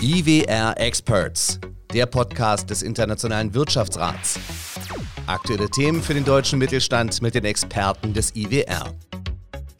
IWR Experts, der Podcast des Internationalen Wirtschaftsrats. Aktuelle Themen für den deutschen Mittelstand mit den Experten des IWR.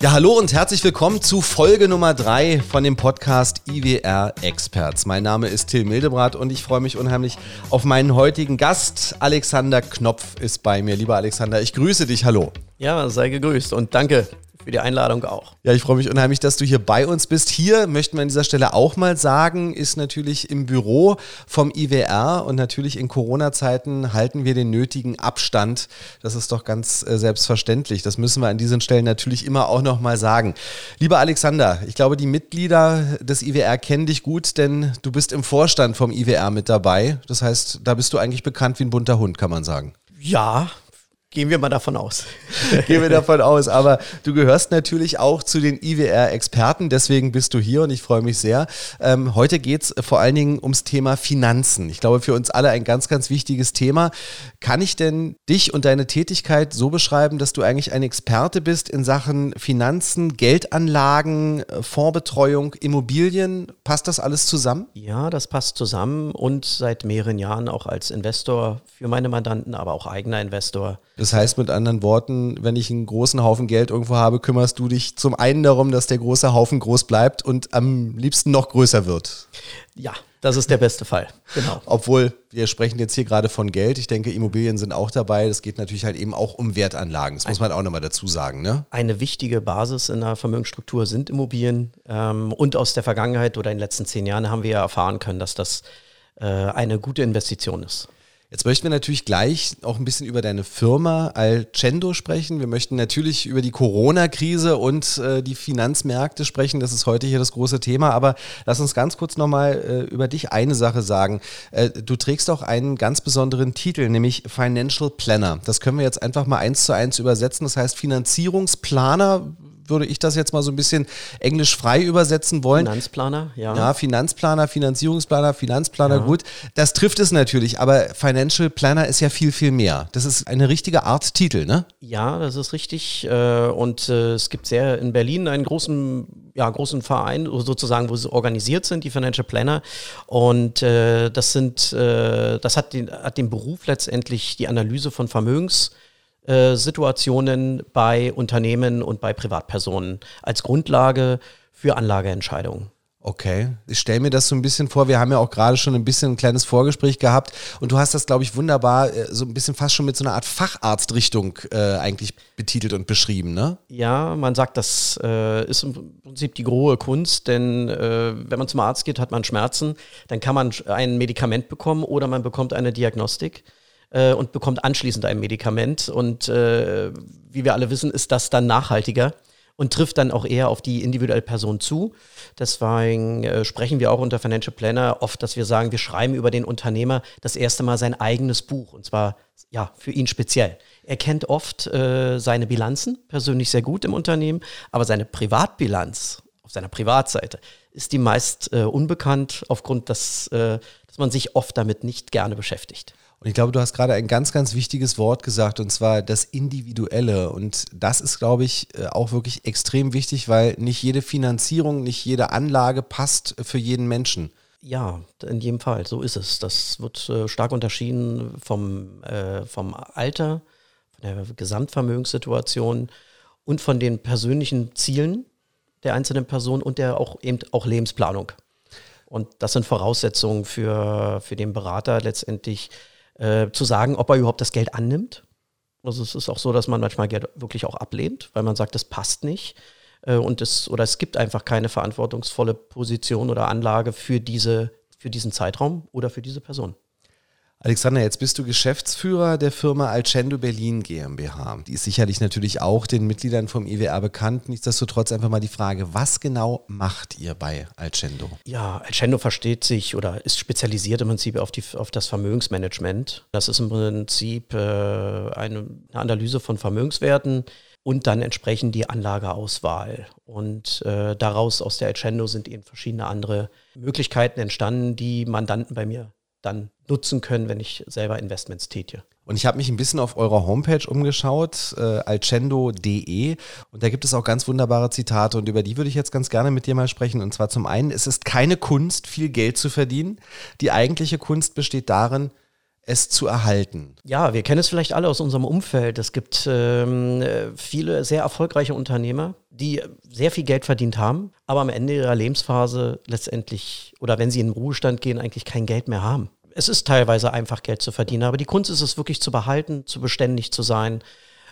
Ja, hallo und herzlich willkommen zu Folge Nummer 3 von dem Podcast IWR Experts. Mein Name ist Till Mildebrath und ich freue mich unheimlich auf meinen heutigen Gast. Alexander Knopf ist bei mir. Lieber Alexander, ich grüße dich. Hallo. Ja, sei gegrüßt und danke für die Einladung auch. Ja, ich freue mich unheimlich, dass du hier bei uns bist. Hier möchten wir an dieser Stelle auch mal sagen, ist natürlich im Büro vom IWR und natürlich in Corona-Zeiten halten wir den nötigen Abstand. Das ist doch ganz äh, selbstverständlich. Das müssen wir an diesen Stellen natürlich immer auch noch mal sagen. Lieber Alexander, ich glaube, die Mitglieder des IWR kennen dich gut, denn du bist im Vorstand vom IWR mit dabei. Das heißt, da bist du eigentlich bekannt wie ein bunter Hund, kann man sagen. Ja, Gehen wir mal davon aus. Gehen wir davon aus. Aber du gehörst natürlich auch zu den IWR-Experten, deswegen bist du hier und ich freue mich sehr. Ähm, heute geht es vor allen Dingen ums Thema Finanzen. Ich glaube, für uns alle ein ganz, ganz wichtiges Thema. Kann ich denn dich und deine Tätigkeit so beschreiben, dass du eigentlich ein Experte bist in Sachen Finanzen, Geldanlagen, Fondsbetreuung, Immobilien? Passt das alles zusammen? Ja, das passt zusammen und seit mehreren Jahren auch als Investor für meine Mandanten, aber auch eigener Investor das heißt mit anderen Worten, wenn ich einen großen Haufen Geld irgendwo habe, kümmerst du dich zum einen darum, dass der große Haufen groß bleibt und am liebsten noch größer wird. Ja, das ist der beste Fall. Genau. Obwohl wir sprechen jetzt hier gerade von Geld. Ich denke, Immobilien sind auch dabei. Es geht natürlich halt eben auch um Wertanlagen. Das muss man auch nochmal dazu sagen. Ne? Eine wichtige Basis in der Vermögensstruktur sind Immobilien. Ähm, und aus der Vergangenheit oder in den letzten zehn Jahren haben wir ja erfahren können, dass das äh, eine gute Investition ist. Jetzt möchten wir natürlich gleich auch ein bisschen über deine Firma Alcendo sprechen. Wir möchten natürlich über die Corona-Krise und äh, die Finanzmärkte sprechen. Das ist heute hier das große Thema. Aber lass uns ganz kurz nochmal äh, über dich eine Sache sagen. Äh, du trägst auch einen ganz besonderen Titel, nämlich Financial Planner. Das können wir jetzt einfach mal eins zu eins übersetzen. Das heißt Finanzierungsplaner würde ich das jetzt mal so ein bisschen englisch frei übersetzen wollen. Finanzplaner, ja. Ja, Finanzplaner, Finanzierungsplaner, Finanzplaner, ja. gut. Das trifft es natürlich, aber Financial Planner ist ja viel, viel mehr. Das ist eine richtige Art Titel, ne? Ja, das ist richtig. Äh, und äh, es gibt sehr in Berlin einen großen, ja, großen Verein, sozusagen, wo sie organisiert sind, die Financial Planner. Und äh, das sind, das hat den, hat den Beruf letztendlich die Analyse von Vermögens. Äh, Situationen bei Unternehmen und bei Privatpersonen als Grundlage für Anlageentscheidungen. Okay, ich stelle mir das so ein bisschen vor. Wir haben ja auch gerade schon ein bisschen ein kleines Vorgespräch gehabt und du hast das, glaube ich, wunderbar äh, so ein bisschen fast schon mit so einer Art Facharztrichtung äh, eigentlich betitelt und beschrieben, ne? Ja, man sagt, das äh, ist im Prinzip die große Kunst, denn äh, wenn man zum Arzt geht, hat man Schmerzen, dann kann man ein Medikament bekommen oder man bekommt eine Diagnostik äh, und bekommt anschließend ein Medikament. Und äh, wie wir alle wissen, ist das dann nachhaltiger und trifft dann auch eher auf die individuelle Person zu. Deswegen äh, sprechen wir auch unter Financial Planner oft, dass wir sagen, wir schreiben über den Unternehmer das erste Mal sein eigenes Buch und zwar ja für ihn speziell. Er kennt oft äh, seine Bilanzen persönlich sehr gut im Unternehmen, aber seine Privatbilanz auf seiner Privatseite ist die meist äh, unbekannt aufgrund, dass, äh, dass man sich oft damit nicht gerne beschäftigt. Und ich glaube, du hast gerade ein ganz, ganz wichtiges Wort gesagt, und zwar das Individuelle. Und das ist, glaube ich, äh, auch wirklich extrem wichtig, weil nicht jede Finanzierung, nicht jede Anlage passt für jeden Menschen. Ja, in jedem Fall, so ist es. Das wird äh, stark unterschieden vom, äh, vom Alter, von der Gesamtvermögenssituation und von den persönlichen Zielen der einzelnen Person und der auch eben auch Lebensplanung. Und das sind Voraussetzungen für, für den Berater letztendlich äh, zu sagen, ob er überhaupt das Geld annimmt. Also es ist auch so, dass man manchmal Geld wirklich auch ablehnt, weil man sagt, das passt nicht. Äh, und es, oder es gibt einfach keine verantwortungsvolle Position oder Anlage für, diese, für diesen Zeitraum oder für diese Person. Alexander, jetzt bist du Geschäftsführer der Firma Alcendo Berlin GmbH. Die ist sicherlich natürlich auch den Mitgliedern vom IWR bekannt. Nichtsdestotrotz einfach mal die Frage, was genau macht ihr bei Alcendo? Ja, Alcendo versteht sich oder ist spezialisiert im Prinzip auf, die, auf das Vermögensmanagement. Das ist im Prinzip äh, eine, eine Analyse von Vermögenswerten und dann entsprechend die Anlageauswahl. Und äh, daraus aus der Alcendo sind eben verschiedene andere Möglichkeiten entstanden, die Mandanten bei mir dann nutzen können, wenn ich selber Investments tätige. Und ich habe mich ein bisschen auf eurer Homepage umgeschaut, äh, alcendo.de. Und da gibt es auch ganz wunderbare Zitate. Und über die würde ich jetzt ganz gerne mit dir mal sprechen. Und zwar zum einen, es ist keine Kunst, viel Geld zu verdienen. Die eigentliche Kunst besteht darin, es zu erhalten. Ja, wir kennen es vielleicht alle aus unserem Umfeld. Es gibt ähm, viele sehr erfolgreiche Unternehmer, die sehr viel Geld verdient haben, aber am Ende ihrer Lebensphase letztendlich oder wenn sie in den Ruhestand gehen, eigentlich kein Geld mehr haben es ist teilweise einfach Geld zu verdienen, aber die Kunst ist es wirklich zu behalten, zu beständig zu sein.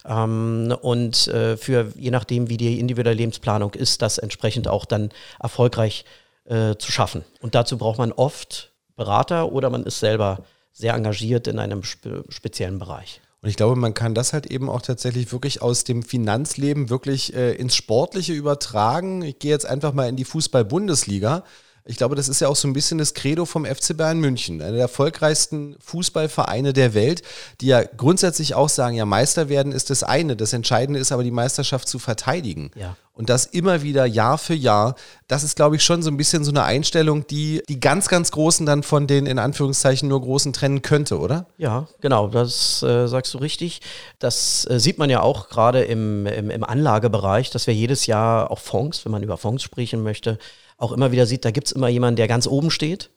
Ähm, und äh, für je nachdem, wie die individuelle Lebensplanung ist, das entsprechend auch dann erfolgreich äh, zu schaffen. Und dazu braucht man oft Berater oder man ist selber sehr engagiert in einem spe speziellen Bereich. Und ich glaube, man kann das halt eben auch tatsächlich wirklich aus dem Finanzleben wirklich äh, ins Sportliche übertragen. Ich gehe jetzt einfach mal in die Fußball-Bundesliga. Ich glaube, das ist ja auch so ein bisschen das Credo vom FC Bayern München, einer der erfolgreichsten Fußballvereine der Welt, die ja grundsätzlich auch sagen, ja, Meister werden ist das eine, das Entscheidende ist aber die Meisterschaft zu verteidigen. Ja. Und das immer wieder Jahr für Jahr, das ist, glaube ich, schon so ein bisschen so eine Einstellung, die die ganz, ganz Großen dann von den in Anführungszeichen nur Großen trennen könnte, oder? Ja, genau, das äh, sagst du richtig. Das äh, sieht man ja auch gerade im, im, im Anlagebereich, dass wir jedes Jahr auch Fonds, wenn man über Fonds sprechen möchte, auch immer wieder sieht, da gibt es immer jemanden, der ganz oben steht.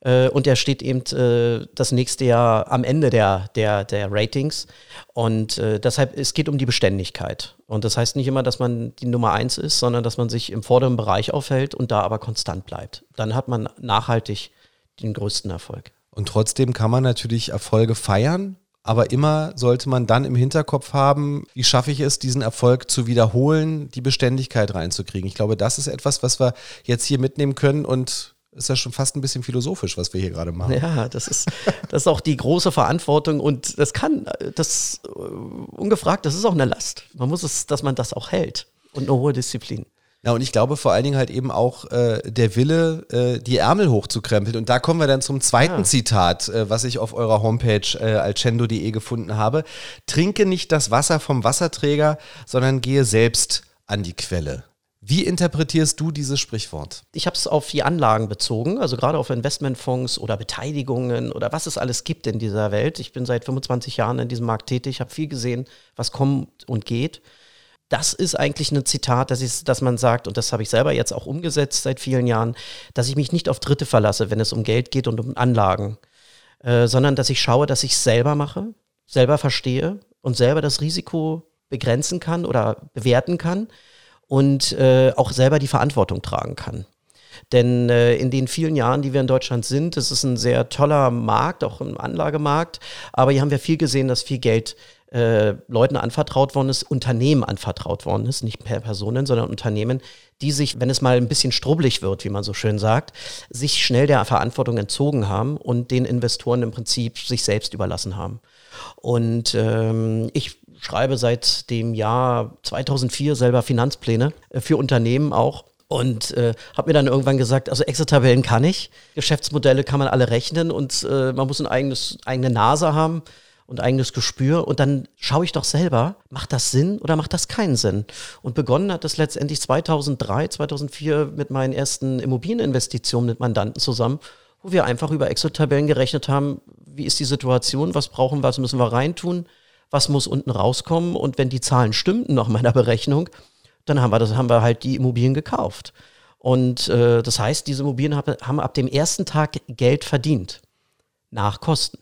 Äh, und der steht eben äh, das nächste Jahr am Ende der, der, der Ratings. Und äh, deshalb, es geht um die Beständigkeit. Und das heißt nicht immer, dass man die Nummer eins ist, sondern dass man sich im vorderen Bereich aufhält und da aber konstant bleibt. Dann hat man nachhaltig den größten Erfolg. Und trotzdem kann man natürlich Erfolge feiern, aber immer sollte man dann im Hinterkopf haben, wie schaffe ich es, diesen Erfolg zu wiederholen, die Beständigkeit reinzukriegen. Ich glaube, das ist etwas, was wir jetzt hier mitnehmen können und ist ja schon fast ein bisschen philosophisch, was wir hier gerade machen. Ja, das ist, das ist auch die große Verantwortung und das kann, das äh, ungefragt, das ist auch eine Last. Man muss es, dass man das auch hält und eine hohe Disziplin. Ja, und ich glaube vor allen Dingen halt eben auch äh, der Wille, äh, die Ärmel hochzukrempeln. Und da kommen wir dann zum zweiten ja. Zitat, äh, was ich auf eurer Homepage äh, alcendo.de gefunden habe. Trinke nicht das Wasser vom Wasserträger, sondern gehe selbst an die Quelle. Wie interpretierst du dieses Sprichwort? Ich habe es auf die Anlagen bezogen, also gerade auf Investmentfonds oder Beteiligungen oder was es alles gibt in dieser Welt. Ich bin seit 25 Jahren in diesem Markt tätig, habe viel gesehen, was kommt und geht das ist eigentlich ein Zitat, das ist, dass man sagt, und das habe ich selber jetzt auch umgesetzt seit vielen Jahren, dass ich mich nicht auf Dritte verlasse, wenn es um Geld geht und um Anlagen, äh, sondern dass ich schaue, dass ich es selber mache, selber verstehe und selber das Risiko begrenzen kann oder bewerten kann und äh, auch selber die Verantwortung tragen kann. Denn äh, in den vielen Jahren, die wir in Deutschland sind, das ist ein sehr toller Markt, auch ein Anlagemarkt, aber hier haben wir viel gesehen, dass viel Geld äh, Leuten anvertraut worden ist, Unternehmen anvertraut worden ist, nicht per Personen, sondern Unternehmen, die sich, wenn es mal ein bisschen strubbelig wird, wie man so schön sagt, sich schnell der Verantwortung entzogen haben und den Investoren im Prinzip sich selbst überlassen haben. Und ähm, ich schreibe seit dem Jahr 2004 selber Finanzpläne äh, für Unternehmen auch. Und äh, habe mir dann irgendwann gesagt, also Excel-Tabellen kann ich, Geschäftsmodelle kann man alle rechnen und äh, man muss ein eigenes, eigene Nase haben und eigenes Gespür und dann schaue ich doch selber, macht das Sinn oder macht das keinen Sinn? Und begonnen hat das letztendlich 2003, 2004 mit meinen ersten Immobilieninvestitionen mit Mandanten zusammen, wo wir einfach über Excel-Tabellen gerechnet haben, wie ist die Situation, was brauchen wir, was müssen wir reintun, was muss unten rauskommen und wenn die Zahlen stimmten nach meiner Berechnung, dann haben wir, das, haben wir halt die Immobilien gekauft. Und äh, das heißt, diese Immobilien haben ab dem ersten Tag Geld verdient. Nach Kosten.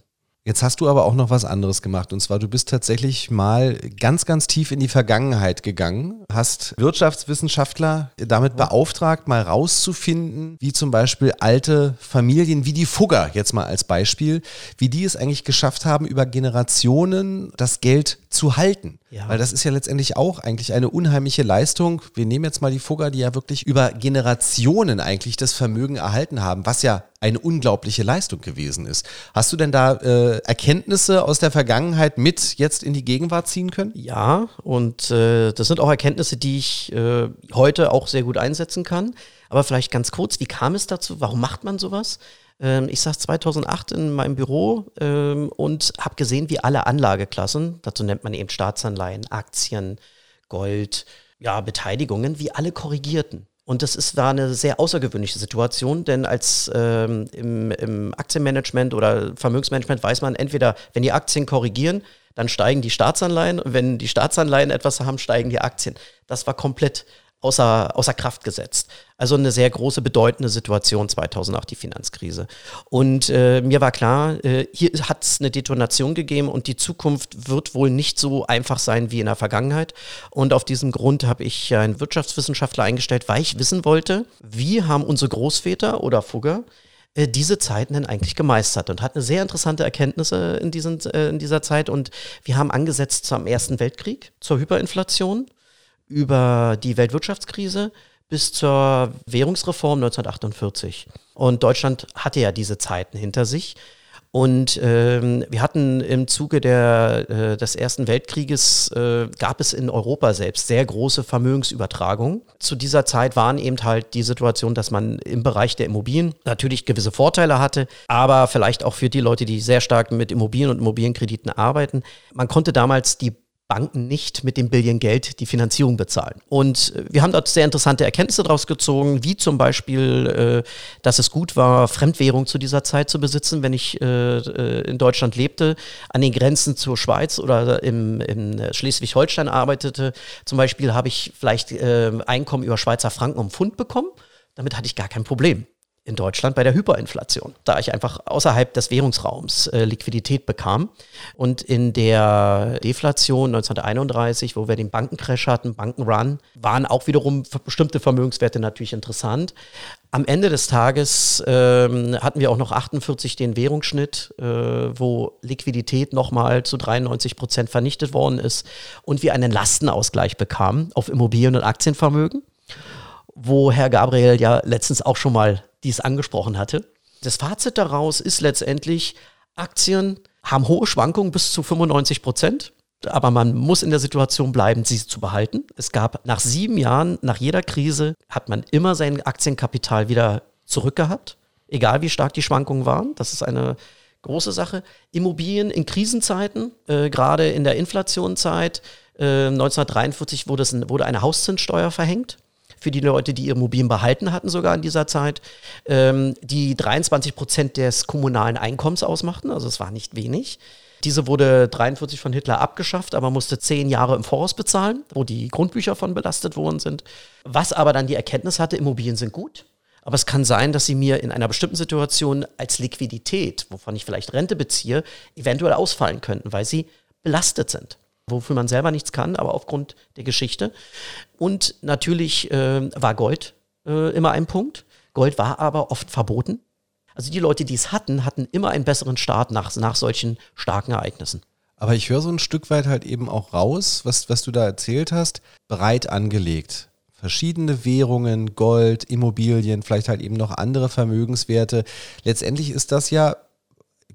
Jetzt hast du aber auch noch was anderes gemacht. Und zwar, du bist tatsächlich mal ganz, ganz tief in die Vergangenheit gegangen, hast Wirtschaftswissenschaftler damit beauftragt, mal rauszufinden, wie zum Beispiel alte Familien wie die Fugger, jetzt mal als Beispiel, wie die es eigentlich geschafft haben, über Generationen das Geld zu halten. Ja. Weil das ist ja letztendlich auch eigentlich eine unheimliche Leistung. Wir nehmen jetzt mal die Fugger, die ja wirklich über Generationen eigentlich das Vermögen erhalten haben, was ja eine unglaubliche Leistung gewesen ist. Hast du denn da äh, Erkenntnisse aus der Vergangenheit mit jetzt in die Gegenwart ziehen können? Ja, und äh, das sind auch Erkenntnisse, die ich äh, heute auch sehr gut einsetzen kann. Aber vielleicht ganz kurz, wie kam es dazu? Warum macht man sowas? Ähm, ich saß 2008 in meinem Büro ähm, und habe gesehen, wie alle Anlageklassen, dazu nennt man eben Staatsanleihen, Aktien, Gold, ja, Beteiligungen, wie alle korrigierten. Und das ist, war eine sehr außergewöhnliche Situation, denn als ähm, im, im Aktienmanagement oder Vermögensmanagement weiß man entweder, wenn die Aktien korrigieren, dann steigen die Staatsanleihen und wenn die Staatsanleihen etwas haben, steigen die Aktien. Das war komplett außer, außer Kraft gesetzt. Also eine sehr große, bedeutende Situation 2008, die Finanzkrise. Und äh, mir war klar, äh, hier hat es eine Detonation gegeben und die Zukunft wird wohl nicht so einfach sein wie in der Vergangenheit. Und auf diesem Grund habe ich einen Wirtschaftswissenschaftler eingestellt, weil ich wissen wollte, wie haben unsere Großväter oder Fugger äh, diese Zeiten denn eigentlich gemeistert und hat eine sehr interessante Erkenntnisse in, diesen, äh, in dieser Zeit. Und wir haben angesetzt zum Ersten Weltkrieg, zur Hyperinflation über die Weltwirtschaftskrise bis zur Währungsreform 1948. Und Deutschland hatte ja diese Zeiten hinter sich. Und ähm, wir hatten im Zuge der, äh, des Ersten Weltkrieges, äh, gab es in Europa selbst sehr große Vermögensübertragungen. Zu dieser Zeit waren eben halt die Situation, dass man im Bereich der Immobilien natürlich gewisse Vorteile hatte, aber vielleicht auch für die Leute, die sehr stark mit Immobilien und Immobilienkrediten arbeiten. Man konnte damals die Banken nicht mit dem Billion Geld die Finanzierung bezahlen. Und äh, wir haben dort sehr interessante Erkenntnisse daraus gezogen, wie zum Beispiel, äh, dass es gut war, Fremdwährung zu dieser Zeit zu besitzen, wenn ich äh, in Deutschland lebte, an den Grenzen zur Schweiz oder im Schleswig-Holstein arbeitete. Zum Beispiel habe ich vielleicht Einkommen über Schweizer Franken um Pfund bekommen. Damit hatte ich gar kein Problem in Deutschland bei der Hyperinflation, da ich einfach außerhalb des Währungsraums äh, Liquidität bekam. Und in der Deflation 1931, wo wir den Bankencrash hatten, Bankenrun, waren auch wiederum bestimmte Vermögenswerte natürlich interessant. Am Ende des Tages ähm, hatten wir auch noch 48 den Währungsschnitt, äh, wo Liquidität nochmal zu 93 Prozent vernichtet worden ist und wir einen Lastenausgleich bekamen auf Immobilien- und Aktienvermögen wo Herr Gabriel ja letztens auch schon mal dies angesprochen hatte. Das Fazit daraus ist letztendlich, Aktien haben hohe Schwankungen bis zu 95 Prozent. Aber man muss in der Situation bleiben, sie zu behalten. Es gab nach sieben Jahren, nach jeder Krise, hat man immer sein Aktienkapital wieder zurückgehabt, egal wie stark die Schwankungen waren. Das ist eine große Sache. Immobilien in Krisenzeiten, äh, gerade in der Inflationszeit, äh, 1943 wurde, es, wurde eine Hauszinssteuer verhängt für die Leute, die ihre Immobilien behalten hatten, sogar in dieser Zeit, ähm, die 23 Prozent des kommunalen Einkommens ausmachten. Also es war nicht wenig. Diese wurde 43 von Hitler abgeschafft, aber musste zehn Jahre im Voraus bezahlen, wo die Grundbücher von belastet worden sind. Was aber dann die Erkenntnis hatte, Immobilien sind gut. Aber es kann sein, dass sie mir in einer bestimmten Situation als Liquidität, wovon ich vielleicht Rente beziehe, eventuell ausfallen könnten, weil sie belastet sind wofür man selber nichts kann, aber aufgrund der Geschichte. Und natürlich äh, war Gold äh, immer ein Punkt. Gold war aber oft verboten. Also die Leute, die es hatten, hatten immer einen besseren Start nach, nach solchen starken Ereignissen. Aber ich höre so ein Stück weit halt eben auch raus, was, was du da erzählt hast, breit angelegt. Verschiedene Währungen, Gold, Immobilien, vielleicht halt eben noch andere Vermögenswerte. Letztendlich ist das ja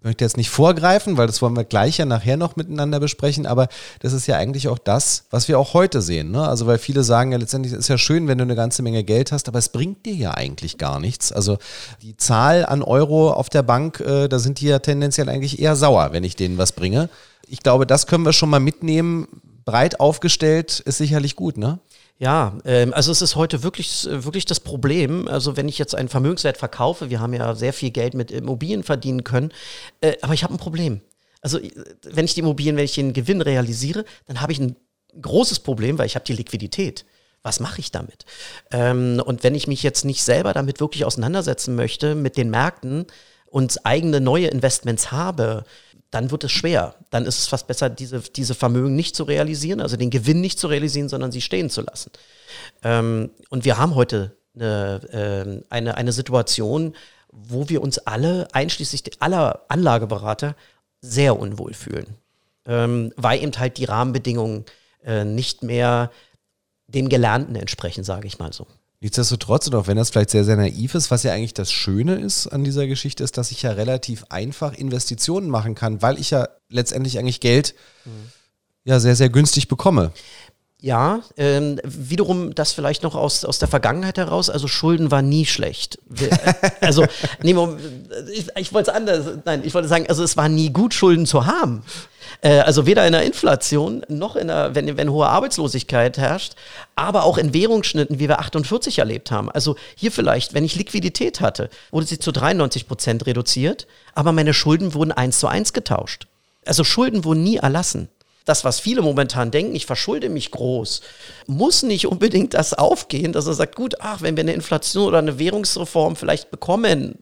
möchte jetzt nicht vorgreifen, weil das wollen wir gleich ja nachher noch miteinander besprechen, aber das ist ja eigentlich auch das, was wir auch heute sehen. Ne? Also weil viele sagen ja letztendlich, es ist ja schön, wenn du eine ganze Menge Geld hast, aber es bringt dir ja eigentlich gar nichts. Also die Zahl an Euro auf der Bank, äh, da sind die ja tendenziell eigentlich eher sauer, wenn ich denen was bringe. Ich glaube, das können wir schon mal mitnehmen. Breit aufgestellt ist sicherlich gut, ne? Ja, ähm, also es ist heute wirklich, wirklich das Problem. Also wenn ich jetzt einen Vermögenswert verkaufe, wir haben ja sehr viel Geld mit Immobilien verdienen können, äh, aber ich habe ein Problem. Also wenn ich die Immobilien, wenn ich den Gewinn realisiere, dann habe ich ein großes Problem, weil ich habe die Liquidität. Was mache ich damit? Ähm, und wenn ich mich jetzt nicht selber damit wirklich auseinandersetzen möchte, mit den Märkten und eigene neue Investments habe, dann wird es schwer. Dann ist es fast besser, diese, diese Vermögen nicht zu realisieren, also den Gewinn nicht zu realisieren, sondern sie stehen zu lassen. Ähm, und wir haben heute eine, äh, eine, eine Situation, wo wir uns alle, einschließlich aller Anlageberater, sehr unwohl fühlen. Ähm, weil eben halt die Rahmenbedingungen äh, nicht mehr dem Gelernten entsprechen, sage ich mal so. Nichtsdestotrotz, und auch wenn das vielleicht sehr, sehr naiv ist, was ja eigentlich das Schöne ist an dieser Geschichte, ist, dass ich ja relativ einfach Investitionen machen kann, weil ich ja letztendlich eigentlich Geld mhm. ja sehr, sehr günstig bekomme. Ja, ähm, wiederum das vielleicht noch aus, aus der Vergangenheit heraus. Also Schulden war nie schlecht. Wir, also, nee, ich, ich wollte es anders, nein, ich wollte sagen, also es war nie gut, Schulden zu haben. Äh, also weder in der Inflation noch in der, wenn, wenn hohe Arbeitslosigkeit herrscht, aber auch in Währungsschnitten, wie wir 48 erlebt haben. Also hier vielleicht, wenn ich Liquidität hatte, wurde sie zu 93 Prozent reduziert, aber meine Schulden wurden eins zu eins getauscht. Also Schulden wurden nie erlassen das, was viele momentan denken, ich verschulde mich groß, muss nicht unbedingt das aufgehen, dass er sagt, gut, ach, wenn wir eine Inflation oder eine Währungsreform vielleicht bekommen,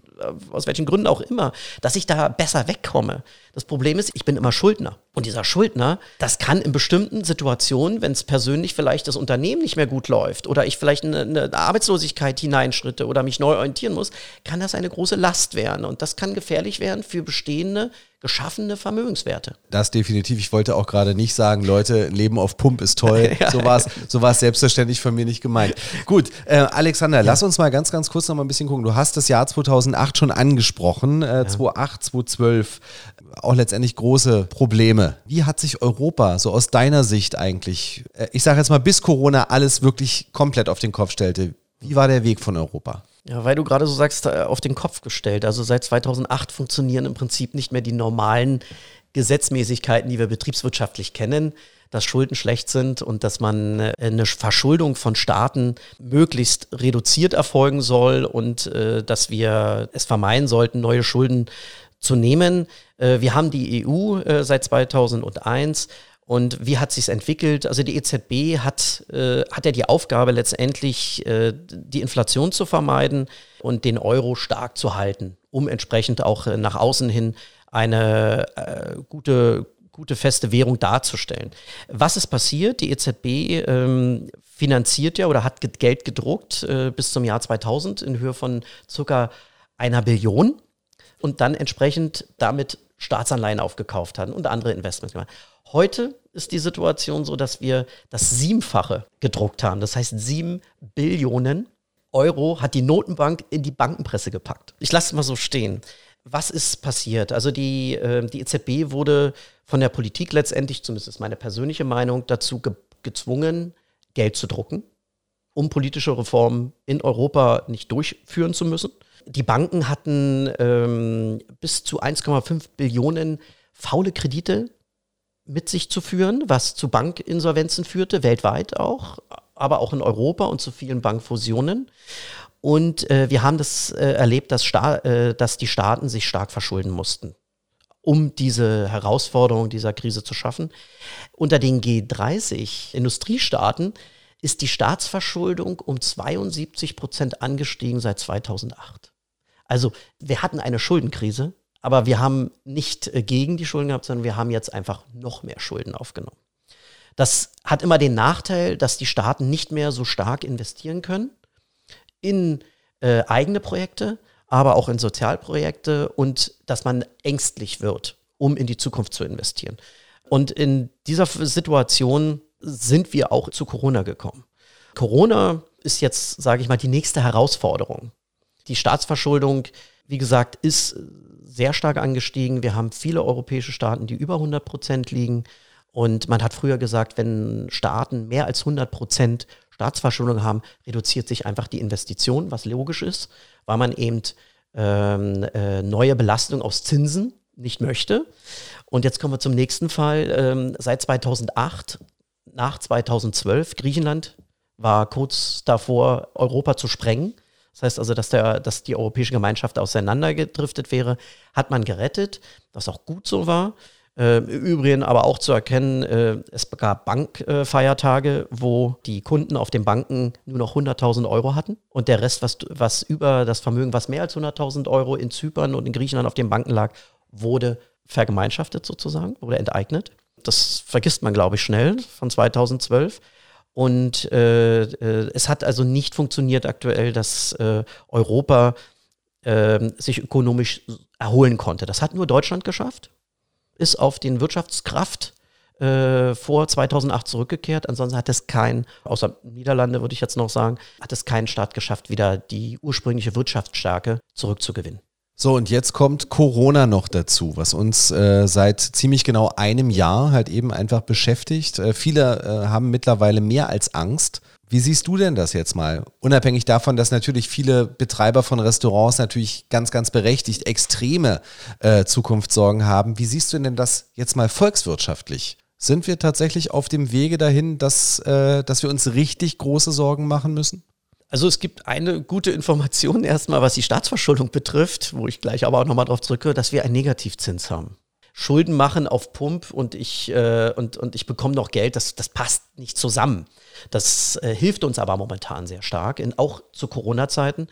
aus welchen Gründen auch immer, dass ich da besser wegkomme. Das Problem ist, ich bin immer Schuldner. Und dieser Schuldner, das kann in bestimmten Situationen, wenn es persönlich vielleicht das Unternehmen nicht mehr gut läuft oder ich vielleicht eine, eine Arbeitslosigkeit hineinschritte oder mich neu orientieren muss, kann das eine große Last werden. Und das kann gefährlich werden für bestehende geschaffene Vermögenswerte. Das definitiv. Ich wollte auch gerade nicht sagen, Leute, Leben auf Pump ist toll. So war es so war's selbstverständlich von mir nicht gemeint. Gut, äh, Alexander, ja. lass uns mal ganz, ganz kurz noch mal ein bisschen gucken. Du hast das Jahr 2008 schon angesprochen, äh, ja. 2008, 2012 auch letztendlich große Probleme. Wie hat sich Europa so aus deiner Sicht eigentlich, äh, ich sage jetzt mal, bis Corona alles wirklich komplett auf den Kopf stellte, wie war der Weg von Europa? Ja, weil du gerade so sagst, äh, auf den Kopf gestellt. Also seit 2008 funktionieren im Prinzip nicht mehr die normalen Gesetzmäßigkeiten, die wir betriebswirtschaftlich kennen, dass Schulden schlecht sind und dass man äh, eine Verschuldung von Staaten möglichst reduziert erfolgen soll und äh, dass wir es vermeiden sollten, neue Schulden zu nehmen. Äh, wir haben die EU seit 2001 und wie hat sich entwickelt? Also die EZB hat, äh, hat ja die Aufgabe letztendlich, äh, die Inflation zu vermeiden und den Euro stark zu halten, um entsprechend auch äh, nach außen hin eine gute, gute feste Währung darzustellen. Was ist passiert? Die EZB ähm, finanziert ja oder hat Geld gedruckt äh, bis zum Jahr 2000 in Höhe von circa einer Billion und dann entsprechend damit Staatsanleihen aufgekauft haben und andere Investments gemacht. Heute ist die Situation so, dass wir das Siebenfache gedruckt haben. Das heißt, sieben Billionen Euro hat die Notenbank in die Bankenpresse gepackt. Ich lasse es mal so stehen. Was ist passiert? Also die, äh, die EZB wurde von der Politik letztendlich, zumindest ist meine persönliche Meinung, dazu ge gezwungen, Geld zu drucken, um politische Reformen in Europa nicht durchführen zu müssen. Die Banken hatten ähm, bis zu 1,5 Billionen faule Kredite mit sich zu führen, was zu Bankinsolvenzen führte, weltweit auch, aber auch in Europa und zu vielen Bankfusionen. Und äh, wir haben das äh, erlebt, dass, äh, dass die Staaten sich stark verschulden mussten, um diese Herausforderung dieser Krise zu schaffen. Unter den G30 Industriestaaten ist die Staatsverschuldung um 72 Prozent angestiegen seit 2008. Also wir hatten eine Schuldenkrise, aber wir haben nicht äh, gegen die Schulden gehabt, sondern wir haben jetzt einfach noch mehr Schulden aufgenommen. Das hat immer den Nachteil, dass die Staaten nicht mehr so stark investieren können in äh, eigene Projekte, aber auch in Sozialprojekte und dass man ängstlich wird, um in die Zukunft zu investieren. Und in dieser Situation sind wir auch zu Corona gekommen. Corona ist jetzt, sage ich mal, die nächste Herausforderung. Die Staatsverschuldung, wie gesagt, ist sehr stark angestiegen. Wir haben viele europäische Staaten, die über 100 Prozent liegen. Und man hat früher gesagt, wenn Staaten mehr als 100 Prozent Staatsverschuldung haben, reduziert sich einfach die Investition, was logisch ist, weil man eben ähm, äh, neue Belastung aus Zinsen nicht möchte. Und jetzt kommen wir zum nächsten Fall. Ähm, seit 2008, nach 2012, Griechenland war kurz davor, Europa zu sprengen. Das heißt also, dass, der, dass die Europäische Gemeinschaft auseinandergedriftet wäre, hat man gerettet, was auch gut so war. Äh, Im Übrigen aber auch zu erkennen, äh, es gab Bankfeiertage, wo die Kunden auf den Banken nur noch 100.000 Euro hatten und der Rest, was, was über das Vermögen, was mehr als 100.000 Euro in Zypern und in Griechenland auf den Banken lag, wurde vergemeinschaftet sozusagen, wurde enteignet. Das vergisst man, glaube ich, schnell von 2012. Und äh, äh, es hat also nicht funktioniert aktuell, dass äh, Europa äh, sich ökonomisch erholen konnte. Das hat nur Deutschland geschafft, ist auf den Wirtschaftskraft äh, vor 2008 zurückgekehrt. Ansonsten hat es kein, außer Niederlande würde ich jetzt noch sagen, hat es kein Staat geschafft, wieder die ursprüngliche Wirtschaftsstärke zurückzugewinnen. So, und jetzt kommt Corona noch dazu, was uns äh, seit ziemlich genau einem Jahr halt eben einfach beschäftigt. Äh, viele äh, haben mittlerweile mehr als Angst. Wie siehst du denn das jetzt mal? Unabhängig davon, dass natürlich viele Betreiber von Restaurants natürlich ganz, ganz berechtigt extreme äh, Zukunftssorgen haben. Wie siehst du denn das jetzt mal volkswirtschaftlich? Sind wir tatsächlich auf dem Wege dahin, dass, äh, dass wir uns richtig große Sorgen machen müssen? Also es gibt eine gute Information erstmal, was die Staatsverschuldung betrifft, wo ich gleich aber auch nochmal darauf zurückkomme, dass wir einen Negativzins haben. Schulden machen auf Pump und ich, äh, und, und ich bekomme noch Geld, das, das passt nicht zusammen. Das äh, hilft uns aber momentan sehr stark, in, auch zu Corona-Zeiten,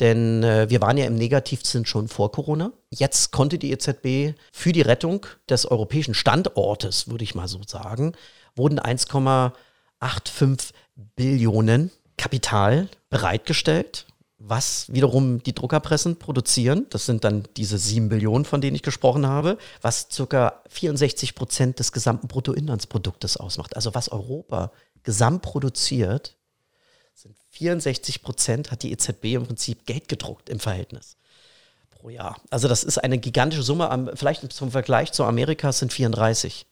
denn äh, wir waren ja im Negativzins schon vor Corona. Jetzt konnte die EZB für die Rettung des europäischen Standortes, würde ich mal so sagen, wurden 1,85 Billionen Kapital bereitgestellt, was wiederum die Druckerpressen produzieren. Das sind dann diese sieben Billionen, von denen ich gesprochen habe, was ca. 64 Prozent des gesamten Bruttoinlandsproduktes ausmacht. Also was Europa gesamt produziert, sind 64 Prozent, hat die EZB im Prinzip Geld gedruckt im Verhältnis pro Jahr. Also das ist eine gigantische Summe. Vielleicht zum Vergleich zu Amerika sind 34,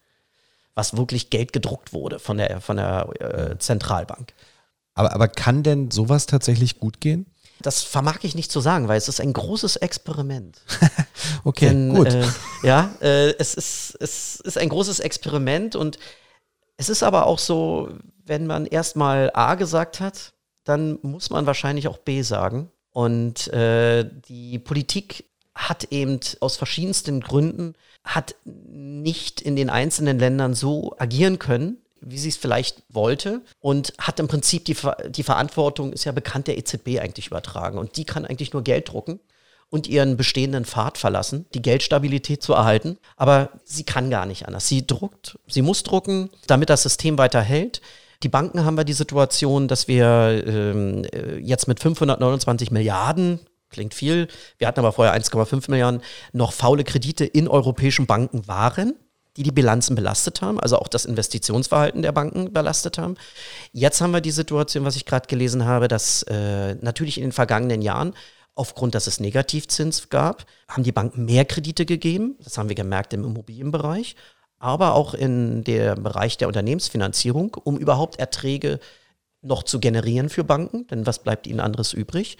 was wirklich Geld gedruckt wurde von der, von der äh, Zentralbank. Aber, aber kann denn sowas tatsächlich gut gehen? Das vermag ich nicht zu sagen, weil es ist ein großes Experiment. okay, Denn, gut. Äh, ja, äh, es, ist, es ist ein großes Experiment und es ist aber auch so, wenn man erstmal A gesagt hat, dann muss man wahrscheinlich auch B sagen. Und äh, die Politik hat eben aus verschiedensten Gründen, hat nicht in den einzelnen Ländern so agieren können, wie sie es vielleicht wollte und hat im Prinzip die, die Verantwortung, ist ja bekannt, der EZB eigentlich übertragen. Und die kann eigentlich nur Geld drucken und ihren bestehenden Pfad verlassen, die Geldstabilität zu erhalten. Aber sie kann gar nicht anders. Sie druckt, sie muss drucken, damit das System weiter hält. Die Banken haben wir die Situation, dass wir ähm, äh, jetzt mit 529 Milliarden, klingt viel, wir hatten aber vorher 1,5 Milliarden, noch faule Kredite in europäischen Banken waren die die Bilanzen belastet haben, also auch das Investitionsverhalten der Banken belastet haben. Jetzt haben wir die Situation, was ich gerade gelesen habe, dass äh, natürlich in den vergangenen Jahren aufgrund, dass es Negativzins gab, haben die Banken mehr Kredite gegeben. Das haben wir gemerkt im Immobilienbereich, aber auch in dem Bereich der Unternehmensfinanzierung, um überhaupt Erträge noch zu generieren für Banken, denn was bleibt ihnen anderes übrig?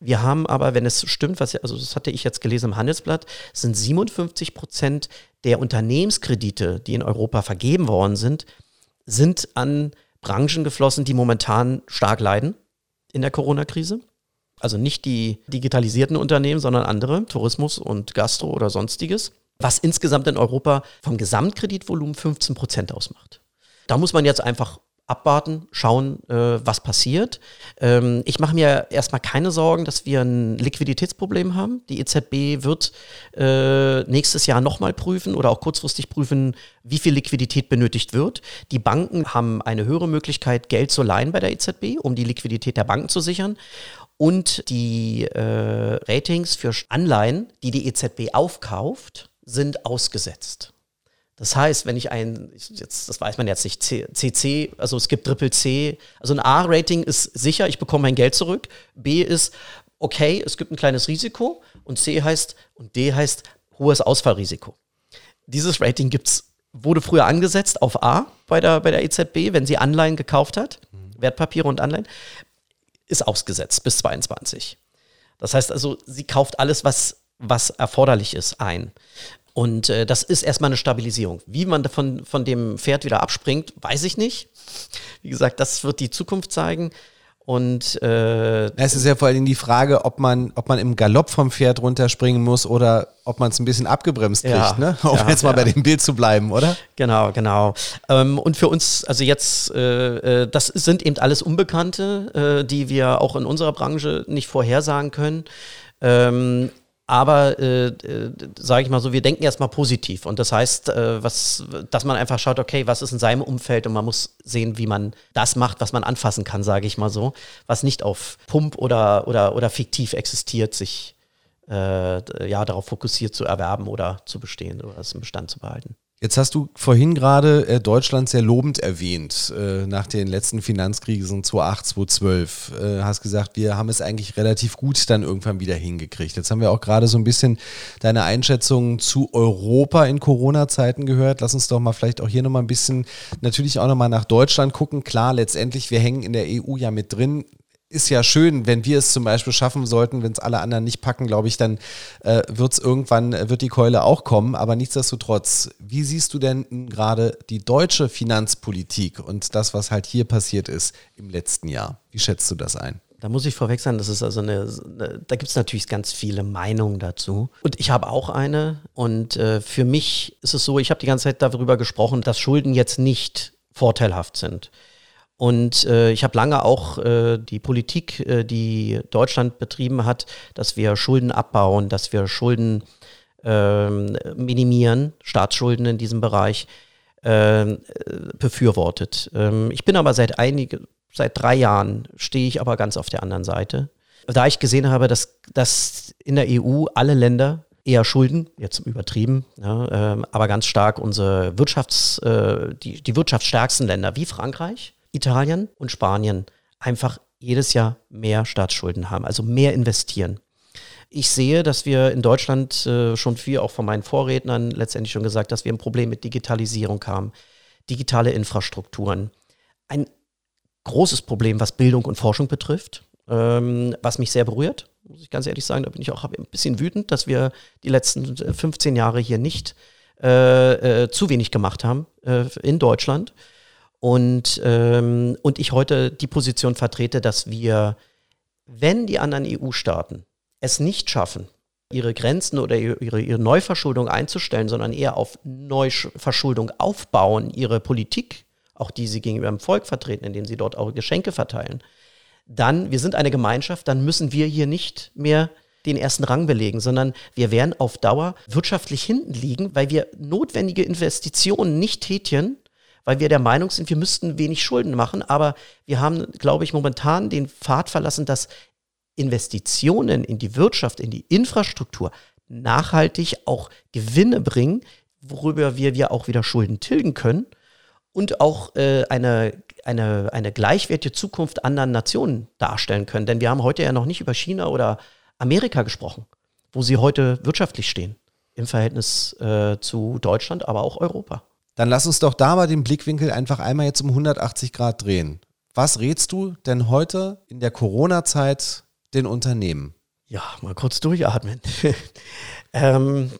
Wir haben aber, wenn es stimmt, was, also das hatte ich jetzt gelesen im Handelsblatt, sind 57 Prozent der Unternehmenskredite, die in Europa vergeben worden sind, sind an Branchen geflossen, die momentan stark leiden in der Corona-Krise. Also nicht die digitalisierten Unternehmen, sondern andere, Tourismus und Gastro oder sonstiges, was insgesamt in Europa vom Gesamtkreditvolumen 15 Prozent ausmacht. Da muss man jetzt einfach abwarten, schauen, äh, was passiert. Ähm, ich mache mir erstmal keine Sorgen, dass wir ein Liquiditätsproblem haben. Die EZB wird äh, nächstes Jahr nochmal prüfen oder auch kurzfristig prüfen, wie viel Liquidität benötigt wird. Die Banken haben eine höhere Möglichkeit, Geld zu leihen bei der EZB, um die Liquidität der Banken zu sichern. Und die äh, Ratings für Anleihen, die die EZB aufkauft, sind ausgesetzt. Das heißt, wenn ich ein, jetzt, das weiß man jetzt nicht, CC, also es gibt Triple C, also ein A-Rating ist sicher, ich bekomme mein Geld zurück. B ist, okay, es gibt ein kleines Risiko. Und C heißt, und D heißt hohes Ausfallrisiko. Dieses Rating gibt's, wurde früher angesetzt auf A bei der, bei der EZB, wenn sie Anleihen gekauft hat, mhm. Wertpapiere und Anleihen, ist ausgesetzt bis 22. Das heißt also, sie kauft alles, was, was erforderlich ist, ein. Und äh, das ist erstmal eine Stabilisierung. Wie man davon, von dem Pferd wieder abspringt, weiß ich nicht. Wie gesagt, das wird die Zukunft zeigen. Und äh, es ist ja vor allem die Frage, ob man, ob man im Galopp vom Pferd runterspringen muss oder ob man es ein bisschen abgebremst kriegt, ja, ne? Um ja, jetzt mal ja. bei dem Bild zu bleiben, oder? Genau, genau. Ähm, und für uns, also jetzt, äh, äh das sind eben alles Unbekannte, äh, die wir auch in unserer Branche nicht vorhersagen können. Ähm, aber äh, äh, sage ich mal so, wir denken erstmal positiv. Und das heißt, äh, was, dass man einfach schaut, okay, was ist in seinem Umfeld und man muss sehen, wie man das macht, was man anfassen kann, sage ich mal so, was nicht auf Pump oder, oder, oder fiktiv existiert, sich äh, ja, darauf fokussiert zu erwerben oder zu bestehen oder es im Bestand zu behalten. Jetzt hast du vorhin gerade äh, Deutschland sehr lobend erwähnt, äh, nach den letzten Finanzkrisen 2008, 2012. Äh, hast gesagt, wir haben es eigentlich relativ gut dann irgendwann wieder hingekriegt. Jetzt haben wir auch gerade so ein bisschen deine Einschätzung zu Europa in Corona-Zeiten gehört. Lass uns doch mal vielleicht auch hier nochmal ein bisschen, natürlich auch nochmal nach Deutschland gucken. Klar, letztendlich, wir hängen in der EU ja mit drin ist ja schön, wenn wir es zum Beispiel schaffen sollten, wenn es alle anderen nicht packen, glaube ich, dann äh, wird es irgendwann, äh, wird die Keule auch kommen. Aber nichtsdestotrotz, wie siehst du denn gerade die deutsche Finanzpolitik und das, was halt hier passiert ist im letzten Jahr? Wie schätzt du das ein? Da muss ich vorweg sagen, das ist also eine, eine da gibt es natürlich ganz viele Meinungen dazu. Und ich habe auch eine. Und äh, für mich ist es so, ich habe die ganze Zeit darüber gesprochen, dass Schulden jetzt nicht vorteilhaft sind. Und äh, ich habe lange auch äh, die Politik, äh, die Deutschland betrieben hat, dass wir Schulden abbauen, dass wir Schulden ähm, minimieren, Staatsschulden in diesem Bereich, ähm, befürwortet. Ähm, ich bin aber seit einige, seit drei Jahren stehe ich aber ganz auf der anderen Seite. Da ich gesehen habe, dass, dass in der EU alle Länder eher Schulden, jetzt übertrieben, ja, äh, aber ganz stark unsere Wirtschafts, äh, die, die wirtschaftsstärksten Länder wie Frankreich, Italien und Spanien einfach jedes Jahr mehr Staatsschulden haben, also mehr investieren. Ich sehe, dass wir in Deutschland äh, schon viel auch von meinen Vorrednern letztendlich schon gesagt, dass wir ein Problem mit Digitalisierung haben, digitale Infrastrukturen. Ein großes Problem, was Bildung und Forschung betrifft, ähm, was mich sehr berührt, muss ich ganz ehrlich sagen. Da bin ich auch ein bisschen wütend, dass wir die letzten 15 Jahre hier nicht äh, äh, zu wenig gemacht haben äh, in Deutschland. Und, ähm, und ich heute die Position vertrete, dass wir, wenn die anderen EU-Staaten es nicht schaffen, ihre Grenzen oder ihre, ihre Neuverschuldung einzustellen, sondern eher auf Neuverschuldung aufbauen, ihre Politik, auch die sie gegenüber dem Volk vertreten, indem sie dort auch Geschenke verteilen, dann, wir sind eine Gemeinschaft, dann müssen wir hier nicht mehr den ersten Rang belegen, sondern wir werden auf Dauer wirtschaftlich hinten liegen, weil wir notwendige Investitionen nicht tätigen, weil wir der Meinung sind, wir müssten wenig Schulden machen. Aber wir haben, glaube ich, momentan den Pfad verlassen, dass Investitionen in die Wirtschaft, in die Infrastruktur nachhaltig auch Gewinne bringen, worüber wir, wir auch wieder Schulden tilgen können und auch äh, eine, eine, eine gleichwertige Zukunft anderen Nationen darstellen können. Denn wir haben heute ja noch nicht über China oder Amerika gesprochen, wo sie heute wirtschaftlich stehen im Verhältnis äh, zu Deutschland, aber auch Europa. Dann lass uns doch da mal den Blickwinkel einfach einmal jetzt um 180 Grad drehen. Was rätst du denn heute in der Corona-Zeit den Unternehmen? Ja, mal kurz durchatmen. ähm,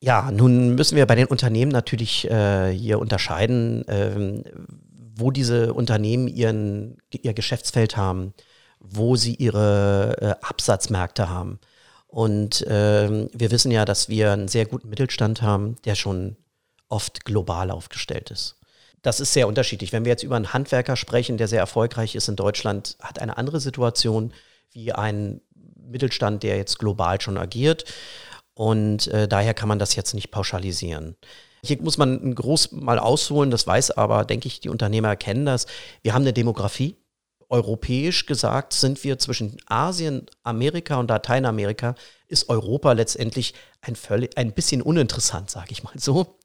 ja, nun müssen wir bei den Unternehmen natürlich äh, hier unterscheiden, ähm, wo diese Unternehmen ihren, ihr Geschäftsfeld haben, wo sie ihre äh, Absatzmärkte haben. Und ähm, wir wissen ja, dass wir einen sehr guten Mittelstand haben, der schon oft global aufgestellt ist. Das ist sehr unterschiedlich. Wenn wir jetzt über einen Handwerker sprechen, der sehr erfolgreich ist in Deutschland, hat eine andere Situation wie ein Mittelstand, der jetzt global schon agiert. Und äh, daher kann man das jetzt nicht pauschalisieren. Hier muss man groß mal ausholen, das weiß aber, denke ich, die Unternehmer erkennen das. Wir haben eine Demografie. Europäisch gesagt sind wir zwischen Asien, Amerika und Lateinamerika ist Europa letztendlich ein, völlig, ein bisschen uninteressant, sage ich mal so.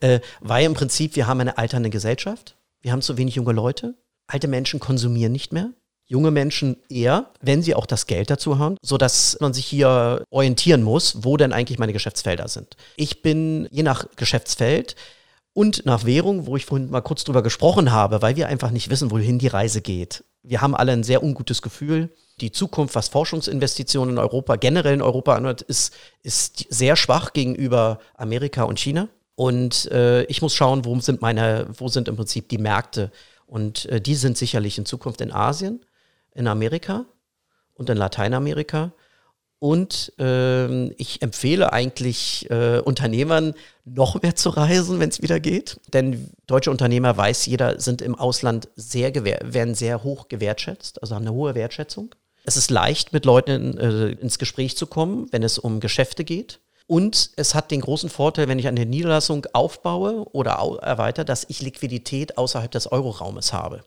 Äh, weil im Prinzip wir haben eine alternde Gesellschaft, wir haben zu wenig junge Leute, alte Menschen konsumieren nicht mehr, junge Menschen eher, wenn sie auch das Geld dazu haben, sodass man sich hier orientieren muss, wo denn eigentlich meine Geschäftsfelder sind. Ich bin je nach Geschäftsfeld und nach Währung, wo ich vorhin mal kurz drüber gesprochen habe, weil wir einfach nicht wissen, wohin die Reise geht. Wir haben alle ein sehr ungutes Gefühl die Zukunft, was Forschungsinvestitionen in Europa, generell in Europa anhört, ist, ist sehr schwach gegenüber Amerika und China. Und äh, ich muss schauen, wo sind meine, wo sind im Prinzip die Märkte. Und äh, die sind sicherlich in Zukunft in Asien, in Amerika und in Lateinamerika. Und ähm, ich empfehle eigentlich äh, Unternehmern, noch mehr zu reisen, wenn es wieder geht. Denn deutsche Unternehmer, weiß jeder, sind im Ausland sehr werden sehr hoch gewertschätzt, also haben eine hohe Wertschätzung. Es ist leicht, mit Leuten äh, ins Gespräch zu kommen, wenn es um Geschäfte geht. Und es hat den großen Vorteil, wenn ich eine Niederlassung aufbaue oder au erweitere, dass ich Liquidität außerhalb des Euroraumes habe.